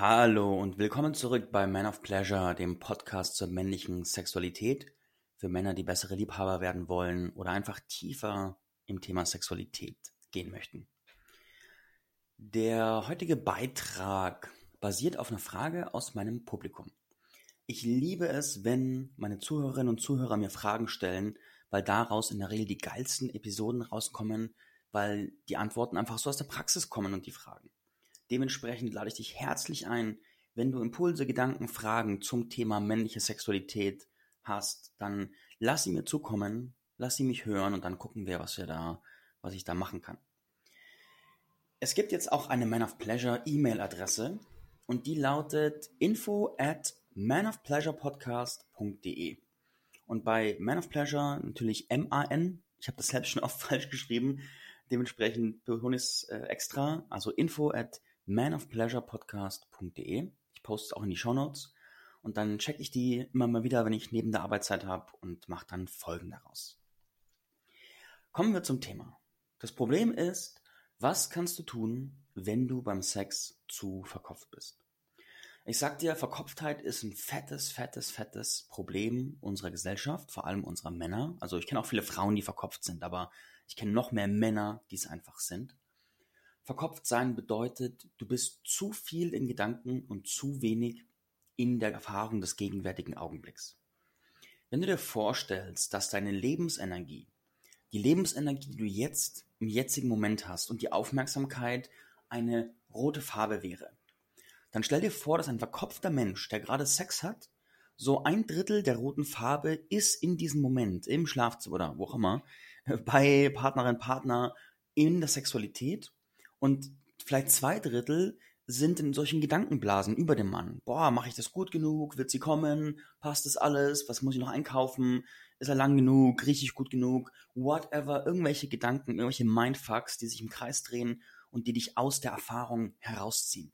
Hallo und willkommen zurück bei Man of Pleasure, dem Podcast zur männlichen Sexualität für Männer, die bessere Liebhaber werden wollen oder einfach tiefer im Thema Sexualität gehen möchten. Der heutige Beitrag basiert auf einer Frage aus meinem Publikum. Ich liebe es, wenn meine Zuhörerinnen und Zuhörer mir Fragen stellen, weil daraus in der Regel die geilsten Episoden rauskommen, weil die Antworten einfach so aus der Praxis kommen und die Fragen. Dementsprechend lade ich dich herzlich ein, wenn du Impulse, Gedanken, Fragen zum Thema männliche Sexualität hast, dann lass sie mir zukommen, lass sie mich hören und dann gucken wir, was wir da, was ich da machen kann. Es gibt jetzt auch eine Man of Pleasure E-Mail-Adresse und die lautet info at manofpleasurepodcast.de. Und bei Man of Pleasure natürlich M-A-N, ich habe das selbst schon oft falsch geschrieben, dementsprechend betone ich es äh, extra, also info at manofpleasurepodcast.de. Ich poste es auch in die Show Notes und dann checke ich die immer mal wieder, wenn ich neben der Arbeitszeit habe und mache dann Folgen daraus. Kommen wir zum Thema. Das Problem ist, was kannst du tun, wenn du beim Sex zu verkopft bist? Ich sag dir, Verkopftheit ist ein fettes, fettes, fettes Problem unserer Gesellschaft, vor allem unserer Männer. Also ich kenne auch viele Frauen, die verkopft sind, aber ich kenne noch mehr Männer, die es einfach sind. Verkopft sein bedeutet, du bist zu viel in Gedanken und zu wenig in der Erfahrung des gegenwärtigen Augenblicks. Wenn du dir vorstellst, dass deine Lebensenergie, die Lebensenergie, die du jetzt im jetzigen Moment hast und die Aufmerksamkeit eine rote Farbe wäre, dann stell dir vor, dass ein verkopfter Mensch, der gerade Sex hat, so ein Drittel der roten Farbe ist in diesem Moment im Schlafzimmer oder wo auch immer, bei Partnerin, Partner in der Sexualität und vielleicht zwei Drittel sind in solchen Gedankenblasen über dem Mann. Boah, mache ich das gut genug? Wird sie kommen? Passt das alles? Was muss ich noch einkaufen? Ist er lang genug? Rieche ich gut genug? Whatever. Irgendwelche Gedanken, irgendwelche Mindfucks, die sich im Kreis drehen und die dich aus der Erfahrung herausziehen.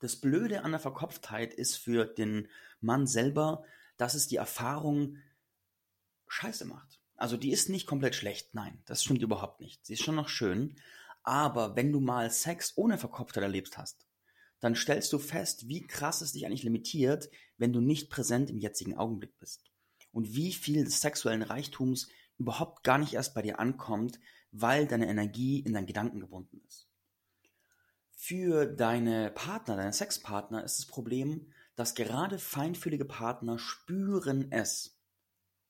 Das Blöde an der Verkopftheit ist für den Mann selber, dass es die Erfahrung scheiße macht. Also die ist nicht komplett schlecht, nein, das stimmt überhaupt nicht. Sie ist schon noch schön, aber wenn du mal Sex ohne Verkopftheit erlebt hast, dann stellst du fest, wie krass es dich eigentlich limitiert, wenn du nicht präsent im jetzigen Augenblick bist. Und wie viel des sexuellen Reichtums überhaupt gar nicht erst bei dir ankommt, weil deine Energie in deinen Gedanken gebunden ist. Für deine Partner, deine Sexpartner ist das Problem, dass gerade feinfühlige Partner spüren es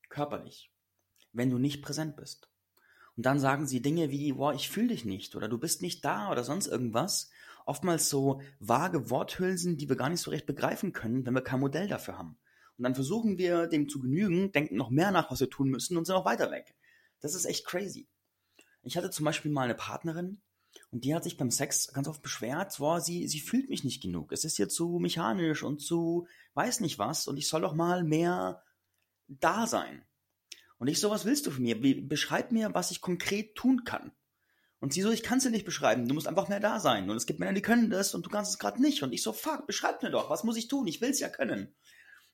körperlich, wenn du nicht präsent bist. Und dann sagen sie Dinge wie, boah, ich fühle dich nicht oder du bist nicht da oder sonst irgendwas. Oftmals so vage Worthülsen, die wir gar nicht so recht begreifen können, wenn wir kein Modell dafür haben. Und dann versuchen wir dem zu genügen, denken noch mehr nach, was wir tun müssen und sind auch weiter weg. Das ist echt crazy. Ich hatte zum Beispiel mal eine Partnerin, und die hat sich beim Sex ganz oft beschwert, boah, sie, sie fühlt mich nicht genug. Es ist hier zu mechanisch und zu weiß nicht was und ich soll doch mal mehr da sein. Und ich so, was willst du von mir? Beschreib mir, was ich konkret tun kann. Und sie so, ich kann es dir nicht beschreiben, du musst einfach mehr da sein. Und es gibt Männer, die können das und du kannst es gerade nicht. Und ich so, fuck, beschreib mir doch, was muss ich tun? Ich will es ja können.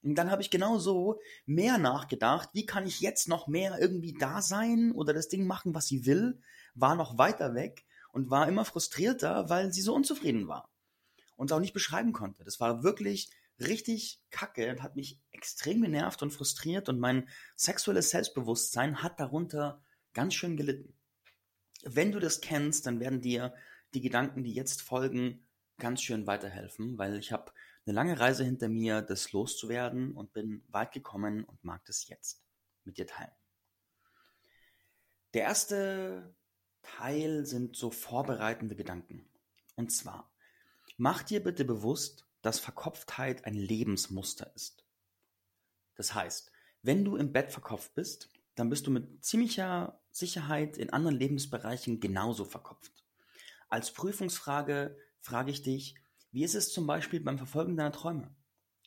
Und dann habe ich genau so mehr nachgedacht, wie kann ich jetzt noch mehr irgendwie da sein oder das Ding machen, was sie will, war noch weiter weg und war immer frustrierter, weil sie so unzufrieden war und auch nicht beschreiben konnte. Das war wirklich richtig kacke und hat mich extrem genervt und frustriert und mein sexuelles Selbstbewusstsein hat darunter ganz schön gelitten. Wenn du das kennst, dann werden dir die Gedanken, die jetzt folgen, ganz schön weiterhelfen, weil ich habe eine lange Reise hinter mir, das loszuwerden und bin weit gekommen und mag das jetzt mit dir teilen. Der erste Teil sind so vorbereitende Gedanken. Und zwar, mach dir bitte bewusst, dass Verkopftheit ein Lebensmuster ist. Das heißt, wenn du im Bett verkopft bist, dann bist du mit ziemlicher Sicherheit in anderen Lebensbereichen genauso verkopft. Als Prüfungsfrage frage ich dich, wie ist es zum Beispiel beim Verfolgen deiner Träume?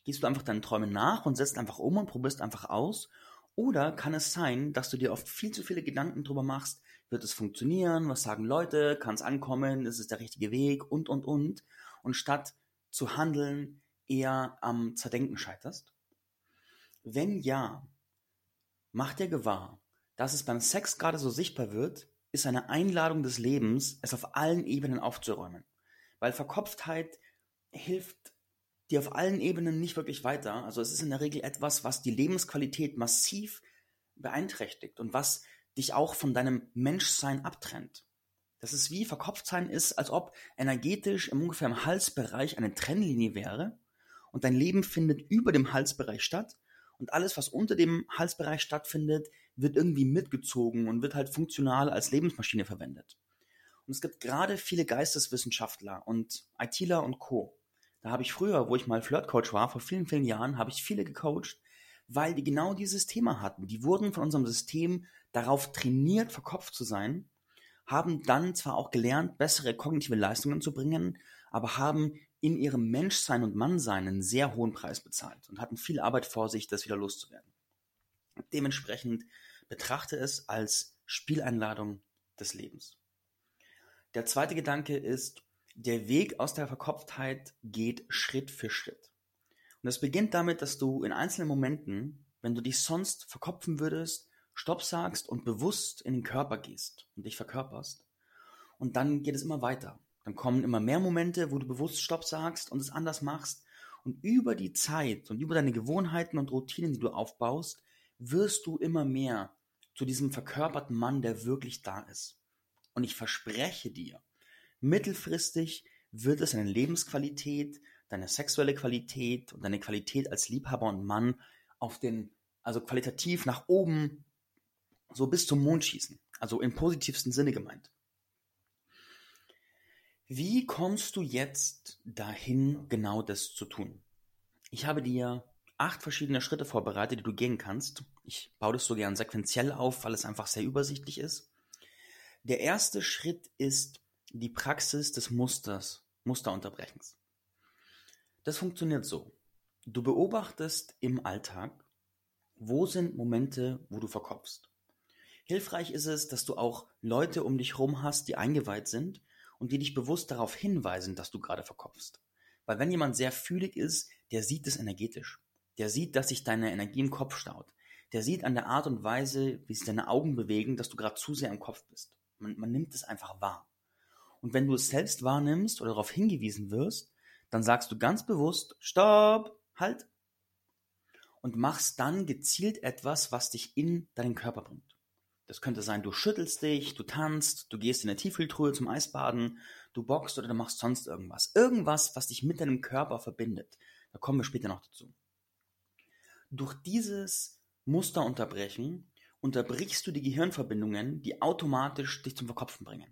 Gehst du einfach deinen Träumen nach und setzt einfach um und probierst einfach aus? Oder kann es sein, dass du dir oft viel zu viele Gedanken darüber machst, wird es funktionieren, was sagen Leute, kann es ankommen, ist es der richtige Weg und, und, und. Und statt zu handeln, eher am Zerdenken scheiterst? Wenn ja, mach dir gewahr, dass es beim Sex gerade so sichtbar wird, ist eine Einladung des Lebens, es auf allen Ebenen aufzuräumen. Weil Verkopftheit hilft dir auf allen Ebenen nicht wirklich weiter. Also es ist in der Regel etwas, was die Lebensqualität massiv beeinträchtigt und was dich auch von deinem Menschsein abtrennt. Das ist wie Verkopftsein ist, als ob energetisch im ungefähr im Halsbereich eine Trennlinie wäre und dein Leben findet über dem Halsbereich statt und alles, was unter dem Halsbereich stattfindet, wird irgendwie mitgezogen und wird halt funktional als Lebensmaschine verwendet. Und es gibt gerade viele Geisteswissenschaftler und ITler und Co. Da habe ich früher, wo ich mal Flirtcoach war, vor vielen, vielen Jahren, habe ich viele gecoacht, weil die genau dieses Thema hatten. Die wurden von unserem System darauf trainiert, verkopft zu sein, haben dann zwar auch gelernt, bessere kognitive Leistungen zu bringen, aber haben in ihrem Menschsein und Mannsein einen sehr hohen Preis bezahlt und hatten viel Arbeit vor sich, das wieder loszuwerden. Dementsprechend betrachte es als Spieleinladung des Lebens. Der zweite Gedanke ist, der Weg aus der Verkopftheit geht Schritt für Schritt. Und es beginnt damit, dass du in einzelnen Momenten, wenn du dich sonst verkopfen würdest, Stopp sagst und bewusst in den Körper gehst und dich verkörperst. Und dann geht es immer weiter. Dann kommen immer mehr Momente, wo du bewusst Stopp sagst und es anders machst. Und über die Zeit und über deine Gewohnheiten und Routinen, die du aufbaust, wirst du immer mehr zu diesem verkörperten Mann, der wirklich da ist. Und ich verspreche dir, mittelfristig wird es deine Lebensqualität, deine sexuelle Qualität und deine Qualität als Liebhaber und Mann auf den, also qualitativ nach oben so bis zum Mond schießen. Also im positivsten Sinne gemeint. Wie kommst du jetzt dahin, genau das zu tun? Ich habe dir acht verschiedene Schritte vorbereitet, die du gehen kannst. Ich baue das so gern sequenziell auf, weil es einfach sehr übersichtlich ist. Der erste Schritt ist die Praxis des Musters, Musterunterbrechens. Das funktioniert so. Du beobachtest im Alltag, wo sind Momente, wo du verkopfst. Hilfreich ist es, dass du auch Leute um dich herum hast, die eingeweiht sind und die dich bewusst darauf hinweisen, dass du gerade verkopfst. Weil wenn jemand sehr fühlig ist, der sieht es energetisch. Der sieht, dass sich deine Energie im Kopf staut. Der sieht an der Art und Weise, wie sich deine Augen bewegen, dass du gerade zu sehr im Kopf bist. Man, man nimmt es einfach wahr. Und wenn du es selbst wahrnimmst oder darauf hingewiesen wirst, dann sagst du ganz bewusst, Stopp, halt. Und machst dann gezielt etwas, was dich in deinen Körper bringt. Das könnte sein, du schüttelst dich, du tanzt, du gehst in der Tiefkühltruhe zum Eisbaden, du boxst oder du machst sonst irgendwas. Irgendwas, was dich mit deinem Körper verbindet. Da kommen wir später noch dazu. Durch dieses Musterunterbrechen unterbrichst du die Gehirnverbindungen, die automatisch dich zum Verkopfen bringen.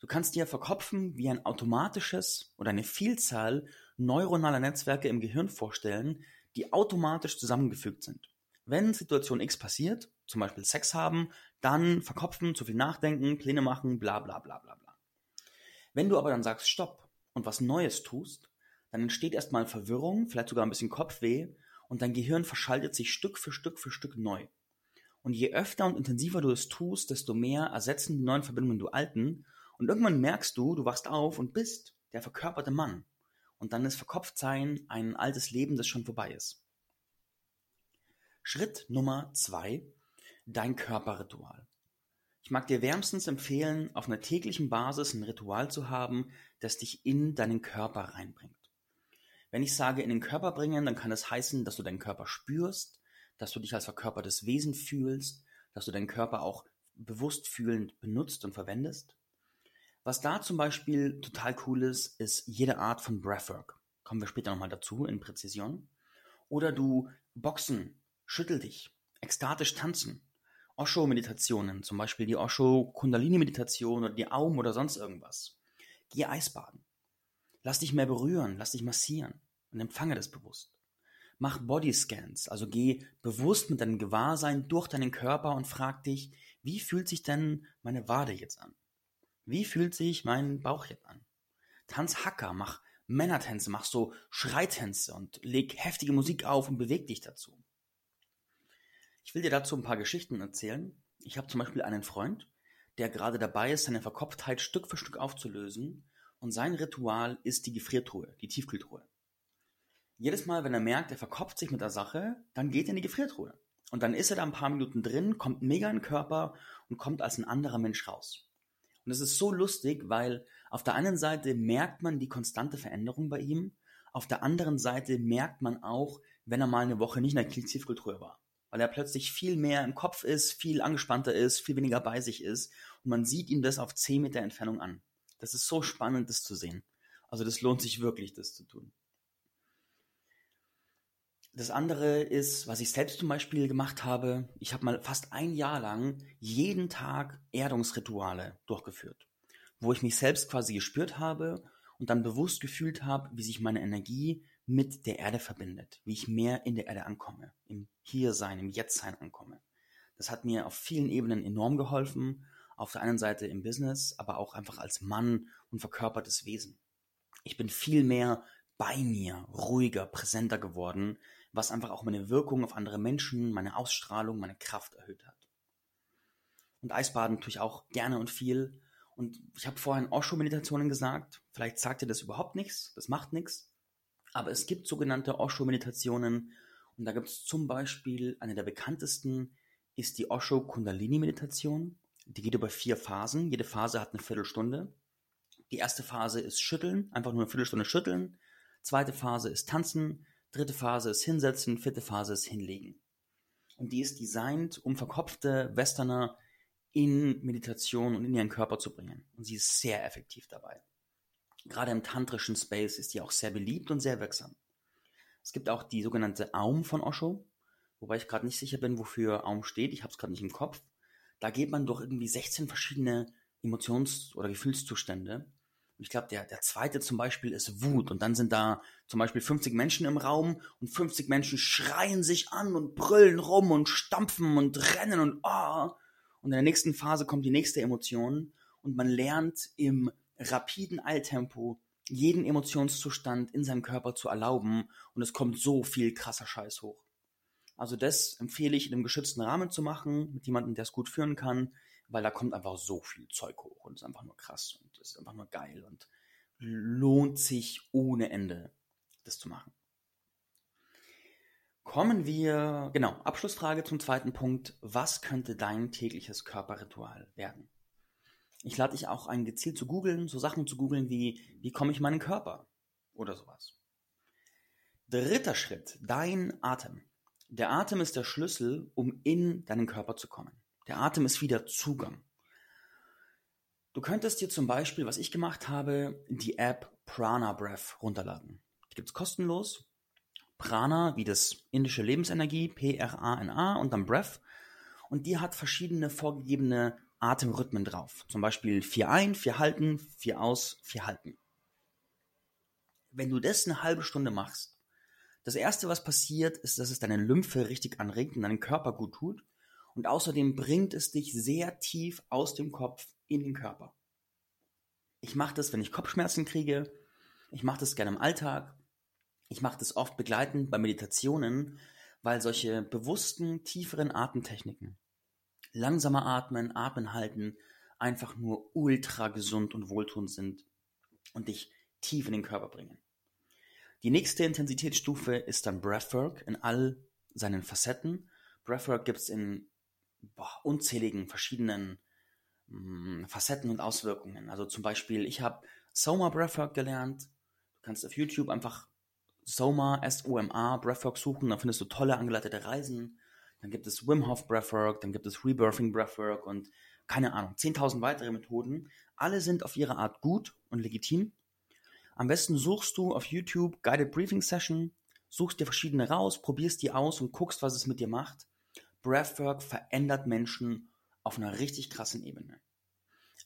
Du kannst dir verkopfen wie ein automatisches oder eine Vielzahl neuronaler Netzwerke im Gehirn vorstellen, die automatisch zusammengefügt sind. Wenn Situation X passiert, zum Beispiel Sex haben, dann verkopfen, zu viel nachdenken, Pläne machen, bla bla bla bla bla. Wenn du aber dann sagst Stopp und was Neues tust, dann entsteht erstmal Verwirrung, vielleicht sogar ein bisschen Kopfweh und dein Gehirn verschaltet sich Stück für Stück für Stück neu. Und je öfter und intensiver du es tust, desto mehr ersetzen die neuen Verbindungen du alten und irgendwann merkst du, du wachst auf und bist der verkörperte Mann. Und dann ist Verkopftsein ein altes Leben, das schon vorbei ist. Schritt Nummer zwei dein Körperritual. Ich mag dir wärmstens empfehlen, auf einer täglichen Basis ein Ritual zu haben, das dich in deinen Körper reinbringt. Wenn ich sage in den Körper bringen, dann kann das heißen, dass du deinen Körper spürst, dass du dich als verkörpertes Wesen fühlst, dass du deinen Körper auch bewusst fühlend benutzt und verwendest. Was da zum Beispiel total cool ist, ist jede Art von Breathwork. Kommen wir später nochmal dazu in Präzision. Oder du boxen, schüttel dich, ekstatisch tanzen, Osho-Meditationen, zum Beispiel die Osho-Kundalini-Meditation oder die Aum oder sonst irgendwas. Geh Eisbaden. Lass dich mehr berühren, lass dich massieren und empfange das bewusst. Mach Bodyscans, also geh bewusst mit deinem Gewahrsein durch deinen Körper und frag dich, wie fühlt sich denn meine Wade jetzt an? Wie fühlt sich mein Bauch jetzt an? Tanz Hacker, mach Männertänze, mach so Schreitänze und leg heftige Musik auf und beweg dich dazu. Ich will dir dazu ein paar Geschichten erzählen. Ich habe zum Beispiel einen Freund, der gerade dabei ist, seine Verkopftheit Stück für Stück aufzulösen und sein Ritual ist die Gefriertruhe, die Tiefkühltruhe. Jedes Mal, wenn er merkt, er verkopft sich mit der Sache, dann geht er in die Gefriertruhe. Und dann ist er da ein paar Minuten drin, kommt mega in den Körper und kommt als ein anderer Mensch raus. Und es ist so lustig, weil Auf der einen Seite merkt man die konstante Veränderung bei ihm, auf der anderen Seite merkt man auch, wenn er mal eine Woche nicht in der Zielkultur war. Weil er plötzlich viel mehr im Kopf ist, viel angespannter ist, viel weniger bei sich ist. Und man sieht ihm das auf 10 Meter Entfernung an. Das ist so spannend, das zu sehen. Also das lohnt sich wirklich, das zu tun. Das andere ist, was ich selbst zum Beispiel gemacht habe, ich habe mal fast ein Jahr lang jeden Tag Erdungsrituale durchgeführt, wo ich mich selbst quasi gespürt habe und dann bewusst gefühlt habe, wie sich meine Energie mit der Erde verbindet, wie ich mehr in der Erde ankomme, im Hiersein, im Jetztsein ankomme. Das hat mir auf vielen Ebenen enorm geholfen, auf der einen Seite im Business, aber auch einfach als Mann und verkörpertes Wesen. Ich bin viel mehr bei mir, ruhiger, präsenter geworden, was einfach auch meine Wirkung auf andere Menschen, meine Ausstrahlung, meine Kraft erhöht hat. Und Eisbaden tue ich auch gerne und viel. Und ich habe vorhin Osho-Meditationen gesagt. Vielleicht sagt ihr das überhaupt nichts, das macht nichts. Aber es gibt sogenannte Osho-Meditationen. Und da gibt es zum Beispiel eine der bekanntesten, ist die Osho Kundalini-Meditation. Die geht über vier Phasen. Jede Phase hat eine Viertelstunde. Die erste Phase ist Schütteln, einfach nur eine Viertelstunde schütteln. Zweite Phase ist Tanzen. Dritte Phase ist Hinsetzen, vierte Phase ist Hinlegen. Und die ist designt, um verkopfte Westerner in Meditation und in ihren Körper zu bringen. Und sie ist sehr effektiv dabei. Gerade im tantrischen Space ist die auch sehr beliebt und sehr wirksam. Es gibt auch die sogenannte Aum von Osho, wobei ich gerade nicht sicher bin, wofür Aum steht. Ich habe es gerade nicht im Kopf. Da geht man durch irgendwie 16 verschiedene Emotions- oder Gefühlszustände ich glaube, der, der zweite zum Beispiel ist Wut. Und dann sind da zum Beispiel 50 Menschen im Raum und 50 Menschen schreien sich an und brüllen rum und stampfen und rennen und ah. Oh. Und in der nächsten Phase kommt die nächste Emotion und man lernt im rapiden Eiltempo jeden Emotionszustand in seinem Körper zu erlauben und es kommt so viel krasser Scheiß hoch. Also das empfehle ich in einem geschützten Rahmen zu machen, mit jemandem, der es gut führen kann, weil da kommt einfach so viel Zeug hoch und ist einfach nur krass und ist einfach nur geil und lohnt sich ohne Ende, das zu machen. Kommen wir, genau, Abschlussfrage zum zweiten Punkt. Was könnte dein tägliches Körperritual werden? Ich lade dich auch ein, gezielt zu googeln, so Sachen zu googeln wie, wie komme ich meinen Körper? Oder sowas. Dritter Schritt, dein Atem. Der Atem ist der Schlüssel, um in deinen Körper zu kommen. Der Atem ist wieder Zugang. Du könntest dir zum Beispiel, was ich gemacht habe, die App Prana Breath runterladen. Die gibt es kostenlos. Prana wie das indische Lebensenergie, P-R-A-N-A und dann Breath. Und die hat verschiedene vorgegebene Atemrhythmen drauf. Zum Beispiel vier ein, vier halten, vier aus, vier halten. Wenn du das eine halbe Stunde machst, das erste, was passiert, ist, dass es deine Lymphe richtig anregt und deinen Körper gut tut. Und außerdem bringt es dich sehr tief aus dem Kopf in den Körper. Ich mache das, wenn ich Kopfschmerzen kriege. Ich mache das gerne im Alltag. Ich mache das oft begleitend bei Meditationen, weil solche bewussten, tieferen Atemtechniken, langsamer atmen, atmen halten, einfach nur ultra gesund und wohltuend sind und dich tief in den Körper bringen. Die nächste Intensitätsstufe ist dann Breathwork in all seinen Facetten. Breathwork gibt es in boah, unzähligen verschiedenen mh, hm, Facetten und Auswirkungen. Also zum Beispiel, ich habe Soma Breathwork gelernt. Du kannst auf YouTube einfach Soma, S-O-M-A, Breathwork suchen, dann findest du tolle angeleitete Reisen. Dann gibt es Wim Hof Breathwork, dann gibt es Rebirthing Breathwork und keine Ahnung, 10.000 weitere Methoden. Alle sind auf ihre Art gut und legitim. Am besten suchst du auf YouTube Guided Briefing Session, suchst dir verschiedene raus, probierst die aus und guckst, was es mit dir macht. Breathwork verändert Menschen auf einer richtig krassen Ebene.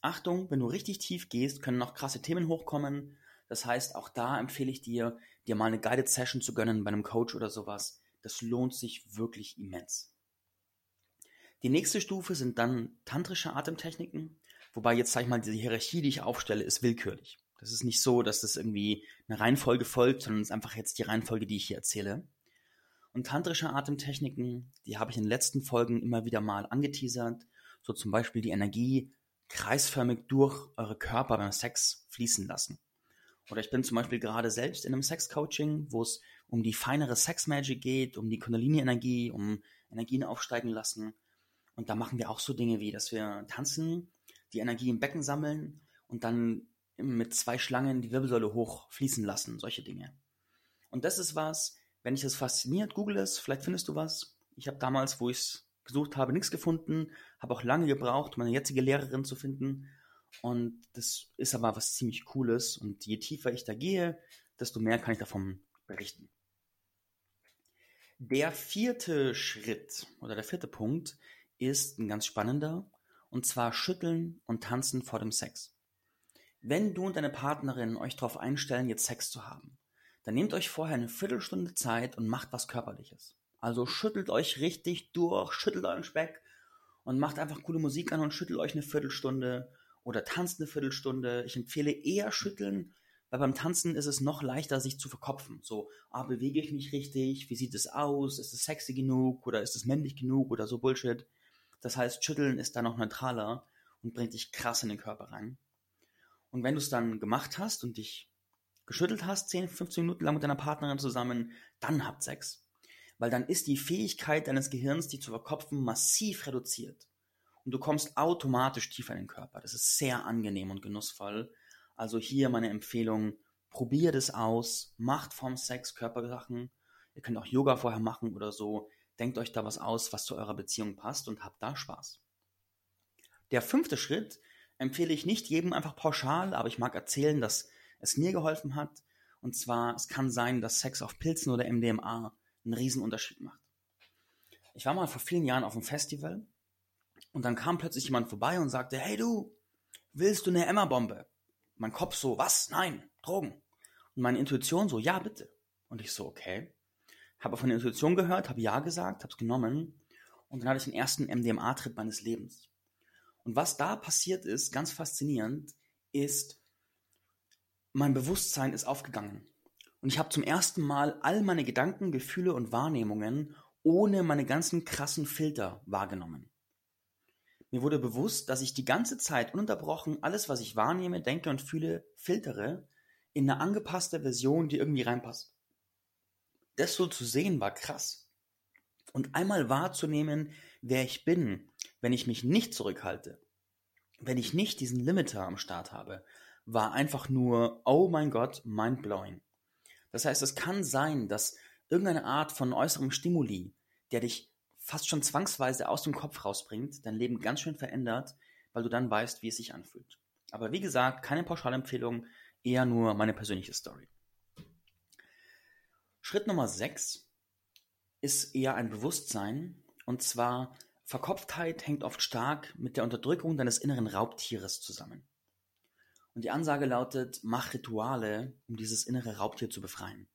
Achtung, wenn du richtig tief gehst, können noch krasse Themen hochkommen. Das heißt, auch da empfehle ich dir, dir mal eine Guided Session zu gönnen bei einem Coach oder sowas. Das lohnt sich wirklich immens. Die nächste Stufe sind dann tantrische Atemtechniken, wobei jetzt sage ich mal, diese Hierarchie, die ich aufstelle, ist willkürlich. Das ist nicht so, dass das irgendwie eine Reihenfolge folgt, sondern es ist einfach jetzt die Reihenfolge, die ich hier erzähle. Und tantrische Atemtechniken, die habe ich in den letzten Folgen immer wieder mal angeteasert. So zum Beispiel die Energie kreisförmig durch eure Körper beim Sex fließen lassen. Oder ich bin zum Beispiel gerade selbst in einem Sex-Coaching, wo es um die feinere Sex-Magic geht, um die Kundalini-Energie, um Energien aufsteigen lassen. Und da machen wir auch so Dinge wie, dass wir tanzen, die Energie im Becken sammeln und dann mit zwei Schlangen die Wirbelsäule hochfließen lassen, solche Dinge. Und das ist was, wenn dich das fasziniert, google es, vielleicht findest du was. Ich habe damals, wo ich es gesucht habe, nichts gefunden, habe auch lange gebraucht, meine jetzige Lehrerin zu finden. Und das ist aber was ziemlich Cooles. Und je tiefer ich da gehe, desto mehr kann ich davon berichten. Der vierte Schritt oder der vierte Punkt ist ein ganz spannender, und zwar Schütteln und Tanzen vor dem Sex. Wenn du und deine Partnerin euch darauf einstellen, jetzt Sex zu haben, dann nehmt euch vorher eine Viertelstunde Zeit und macht was Körperliches. Also schüttelt euch richtig durch, schüttelt euren Speck und macht einfach coole Musik an und schüttelt euch eine Viertelstunde oder tanzt eine Viertelstunde. Ich empfehle eher schütteln, weil beim Tanzen ist es noch leichter, sich zu verkopfen. So, ah, bewege ich mich richtig? Wie sieht es aus? Ist es sexy genug oder ist es männlich genug oder so Bullshit? Das heißt, schütteln ist da noch neutraler und bringt dich krass in den Körper rein. Und wenn du es dann gemacht hast und dich geschüttelt hast, 10, 15 Minuten lang mit deiner Partnerin zusammen, dann habt Sex. Weil dann ist die Fähigkeit deines Gehirns, dich zu verkopfen, massiv reduziert. Und du kommst automatisch tiefer in den Körper. Das ist sehr angenehm und genussvoll. Also hier meine Empfehlung, probiert es aus, macht vom Sex Körpersachen. Ihr könnt auch Yoga vorher machen oder so. Denkt euch da was aus, was zu eurer Beziehung passt und habt da Spaß. Der fünfte Schritt empfehle ich nicht jedem einfach pauschal, aber ich mag erzählen, dass es mir geholfen hat. Und zwar, es kann sein, dass Sex auf Pilzen oder MDMA einen Riesenunterschied macht. Ich war mal vor vielen Jahren auf einem Festival und dann kam plötzlich jemand vorbei und sagte, hey du, willst du eine Emma-Bombe? Mein Kopf so, was? Nein, Drogen. Und meine Intuition so, ja, bitte. Und ich so, okay. Habe von der Intuition gehört, habe ja gesagt, habe es genommen und dann hatte ich den ersten MDMA-Trip meines Lebens. Und was da passiert ist, ganz faszinierend, ist, mein Bewusstsein ist aufgegangen. Und ich habe zum ersten Mal all meine Gedanken, Gefühle und Wahrnehmungen ohne meine ganzen krassen Filter wahrgenommen. Mir wurde bewusst, dass ich die ganze Zeit ununterbrochen alles, was ich wahrnehme, denke und fühle, filtere in eine angepasste Version, die irgendwie reinpasst. Das so zu sehen war krass. Und einmal wahrzunehmen, wer ich bin, wenn ich mich nicht zurückhalte, wenn ich nicht diesen Limiter am Start habe, war einfach nur, oh mein Gott, mindblowing. Das heißt, es kann sein, dass irgendeine Art von äußerem Stimuli, der dich fast schon zwangsweise aus dem Kopf rausbringt, dein Leben ganz schön verändert, weil du dann weißt, wie es sich anfühlt. Aber wie gesagt, keine Pauschalempfehlung, eher nur meine persönliche Story. Schritt Nummer 6 ist eher ein Bewusstsein, und zwar Verkopftheit hängt oft stark mit der Unterdrückung deines inneren Raubtieres zusammen. Und die Ansage lautet, mach Rituale, um dieses innere Raubtier zu befreien.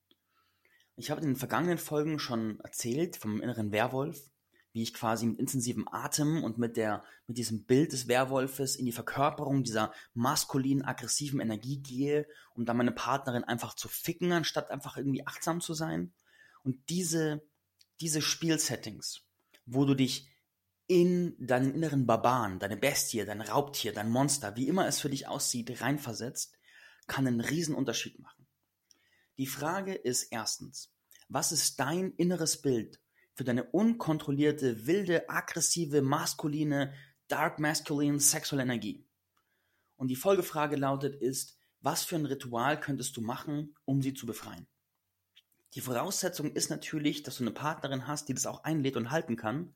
Ich habe in den vergangenen Folgen schon erzählt vom inneren Werwolf, wie ich quasi mit intensivem Atem und mit der, mit diesem Bild des Werwolfes in die Verkörperung dieser maskulinen, aggressiven Energie gehe, um dann meine Partnerin einfach zu ficken, anstatt einfach irgendwie achtsam zu sein. Und diese, diese Spielsettings, wo du dich in deinen inneren Barbaren, deine Bestie, dein Raubtier, dein Monster, wie immer es für dich aussieht, reinversetzt, kann einen riesen Unterschied machen. Die Frage ist erstens, was ist dein inneres Bild für deine unkontrollierte, wilde, aggressive, maskuline, dark masculine sexuelle Energie? Und die Folgefrage lautet ist, was für ein Ritual könntest du machen, um sie zu befreien? Die Voraussetzung ist natürlich, dass du eine Partnerin hast, die das auch einlädt und halten kann.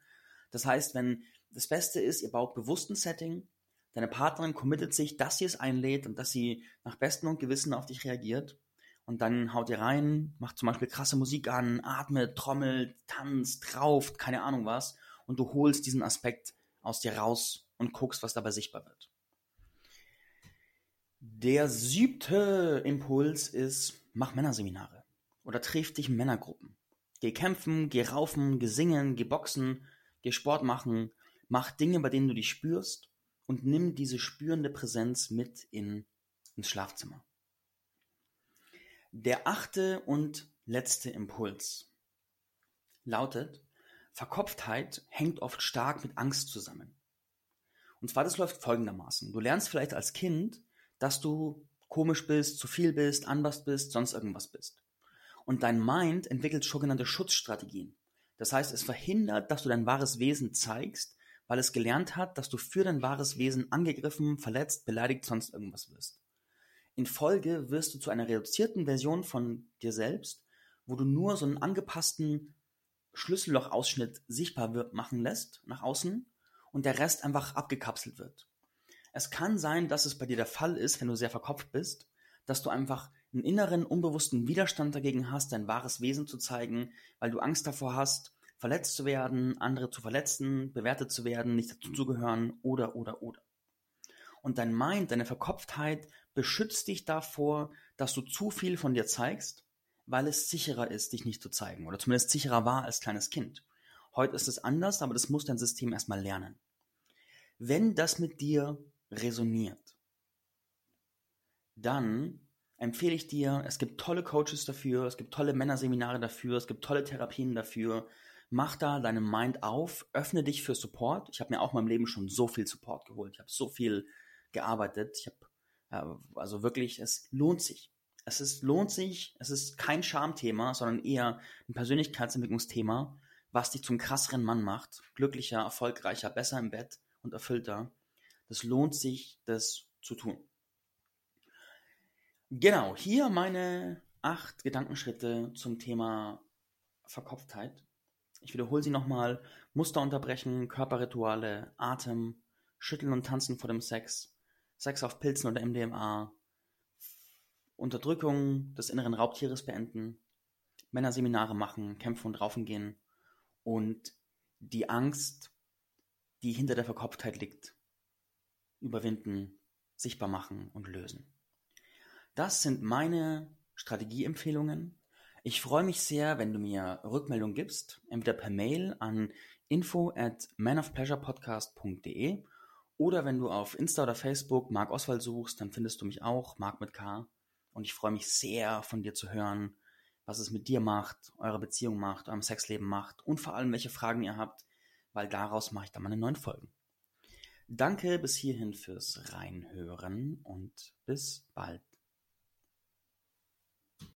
Das heißt, wenn das Beste ist, ihr baut bewusst ein Setting, deine Partnerin committet sich, dass sie es einlädt und dass sie nach Besten und Gewissen auf dich reagiert und dann haut ihr rein, macht zum Beispiel krasse Musik an, atmet, trommelt, tanzt, rauft, keine Ahnung was. Und du holst diesen Aspekt aus dir raus und guckst, was dabei sichtbar wird. Der siebte Impuls ist, mach Männerseminare oder triff dich in Männergruppen. Geh kämpfen, geh raufen, geh singen, geh boxen, geh Sport machen, mach Dinge, bei denen du dich spürst und nimm diese spürende Präsenz mit in, ins Schlafzimmer. Der achte und letzte Impuls lautet, Verkopftheit hängt oft stark mit Angst zusammen. Und zwar, das läuft folgendermaßen. Du lernst vielleicht als Kind, dass du komisch bist, zu viel bist, anders bist, sonst irgendwas bist. Und dein Mind entwickelt sogenannte Schutzstrategien. Das heißt, es verhindert, dass du dein wahres Wesen zeigst, weil es gelernt hat, dass du für dein wahres Wesen angegriffen, verletzt, beleidigt, sonst irgendwas wirst. In Folge wirst du zu einer reduzierten Version von dir selbst, wo du nur so einen angepassten Schlüssellochausschnitt sichtbar machen lässt nach außen und der Rest einfach abgekapselt wird. Es kann sein, dass es bei dir der Fall ist, wenn du sehr verkopft bist, dass du einfach einen inneren, unbewussten Widerstand dagegen hast, dein wahres Wesen zu zeigen, weil du Angst davor hast, verletzt zu werden, andere zu verletzen, bewertet zu werden, nicht dazuzugehören oder, oder, oder. Und dein Mind, deine Verkopftheit beschützt dich davor, dass du zu viel von dir zeigst, weil es sicherer ist, dich nicht zu zeigen oder zumindest sicherer war als kleines Kind. Heute ist es anders, aber das muss dein System erstmal lernen. Wenn das mit dir resoniert, dann empfehle ich dir, es gibt tolle Coaches dafür, es gibt tolle Männerseminare dafür, es gibt tolle Therapien dafür. Mach da deinen Mind auf, öffne dich für Support. Ich habe mir auch in meinem Leben schon so viel Support geholt. Ich habe so viel gearbeitet. Ich habe äh, also wirklich, es lohnt sich. Es ist, lohnt sich, es ist kein Schamthema, sondern eher ein Persönlichkeitsentwicklungsthema, was dich zum krasseren Mann macht, glücklicher, erfolgreicher, besser im Bett und erfüllter. Das lohnt sich, das zu tun. Genau, hier meine acht Gedankenschritte zum Thema Verkopftheit. Ich wiederhole sie nochmal. Muster unterbrechen, Körperrituale, Atem, Schütteln und Tanzen vor dem Sex, Sex auf Pilzen oder MDMA, Unterdrückung des inneren Raubtieres beenden, Männerseminare machen, kämpfen und raufen gehen und die Angst, die hinter der Verkopftheit liegt, überwinden, sichtbar machen und lösen. Das sind meine Strategieempfehlungen. Ich freue mich sehr, wenn du mir Rückmeldung gibst, entweder per Mail an info at manofpleasurepodcast.de oder wenn du auf Insta oder Facebook Marc Oswald suchst, dann findest du mich auch, Marc mit K. Und ich freue mich sehr, von dir zu hören, was es mit dir macht, eure Beziehung macht, eurem Sexleben macht und vor allem, welche Fragen ihr habt, weil daraus mache ich dann meine neuen Folgen. Danke bis hierhin fürs Reinhören und bis bald.